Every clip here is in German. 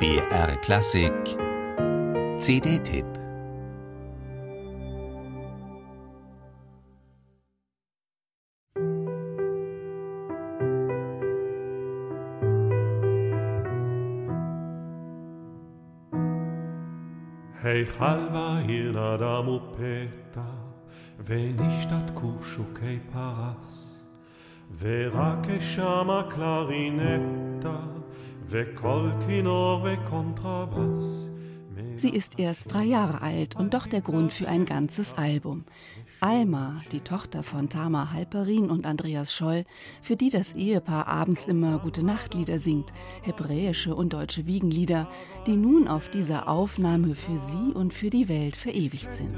BR Klassik CD-Tipp Hey Chalva hirna da mupeta ונשתת כושוקי פרס ורק שמה קלרינטה וכל כינור וקונטרבס Sie ist erst drei Jahre alt und doch der Grund für ein ganzes Album. Alma, die Tochter von Tama Halperin und Andreas Scholl, für die das Ehepaar abends immer Gute-Nacht-Lieder singt, hebräische und deutsche Wiegenlieder, die nun auf dieser Aufnahme für sie und für die Welt verewigt sind.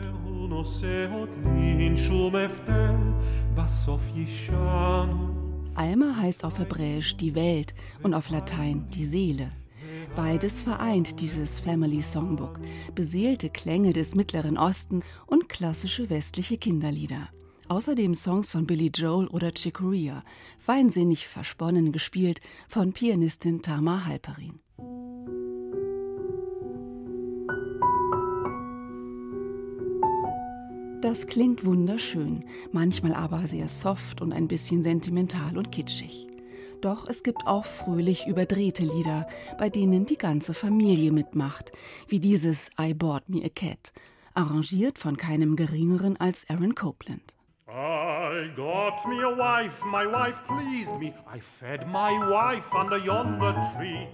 Alma heißt auf Hebräisch die Welt und auf Latein die Seele. Beides vereint dieses Family Songbook, beseelte Klänge des Mittleren Osten und klassische westliche Kinderlieder. Außerdem Songs von Billy Joel oder Chick Corea, feinsinnig versponnen gespielt von Pianistin Tama Halperin. Das klingt wunderschön, manchmal aber sehr soft und ein bisschen sentimental und kitschig. Doch es gibt auch fröhlich überdrehte Lieder, bei denen die ganze Familie mitmacht, wie dieses I Bought Me a Cat, arrangiert von keinem geringeren als Aaron Copland. I got me a wife, my wife pleased me. I fed my wife under yonder tree.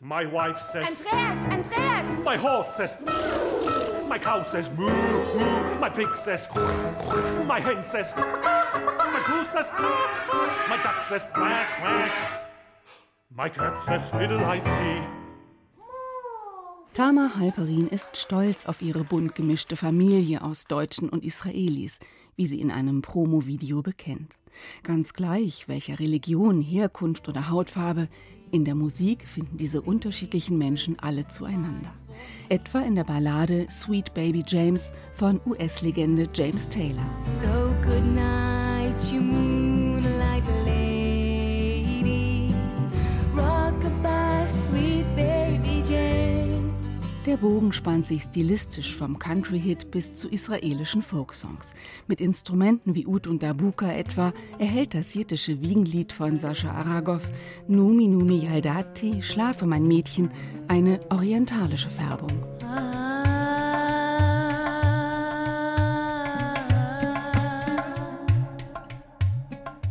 My wife says Andreas, Andreas! My horse says My cow says moo, moo. My pig says My hen says My goose says My duck says quack, quack. My cat says fiddle I flee. Tama Halperin ist stolz auf ihre bunt gemischte Familie aus Deutschen und Israelis, wie sie in einem Promo-Video bekennt. Ganz gleich, welcher Religion, Herkunft oder Hautfarbe, in der Musik finden diese unterschiedlichen Menschen alle zueinander. Etwa in der Ballade Sweet Baby James von US-Legende James Taylor. So Der Bogen spannt sich stilistisch vom Country-Hit bis zu israelischen Folksongs. Mit Instrumenten wie Ud und Dabuka etwa erhält das jiddische Wiegenlied von Sascha Aragov Numi Numi Yaldati, Schlafe mein Mädchen, eine orientalische Färbung.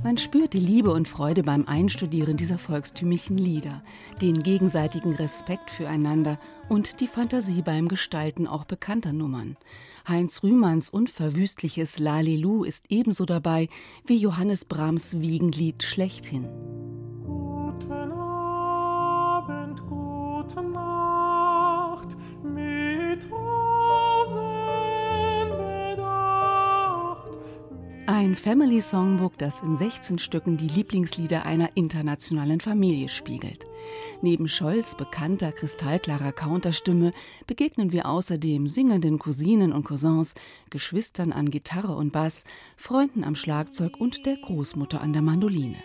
Man spürt die Liebe und Freude beim Einstudieren dieser volkstümlichen Lieder, den gegenseitigen Respekt füreinander und die Fantasie beim Gestalten auch bekannter Nummern. Heinz Rühmanns unverwüstliches Lalilu ist ebenso dabei wie Johannes Brahms Wiegenlied schlechthin. Guten Abend, gute Nacht, Ein Family Songbook, das in 16 Stücken die Lieblingslieder einer internationalen Familie spiegelt. Neben Scholls bekannter kristallklarer Counterstimme begegnen wir außerdem singenden Cousinen und Cousins, Geschwistern an Gitarre und Bass, Freunden am Schlagzeug und der Großmutter an der Mandoline.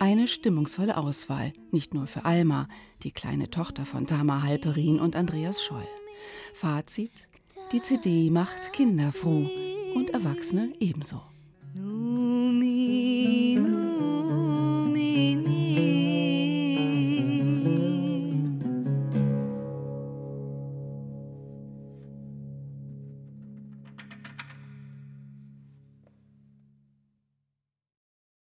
Eine stimmungsvolle Auswahl, nicht nur für Alma, die kleine Tochter von Tama Halperin und Andreas Scholl. Fazit: Die CD macht Kinder froh und Erwachsene ebenso.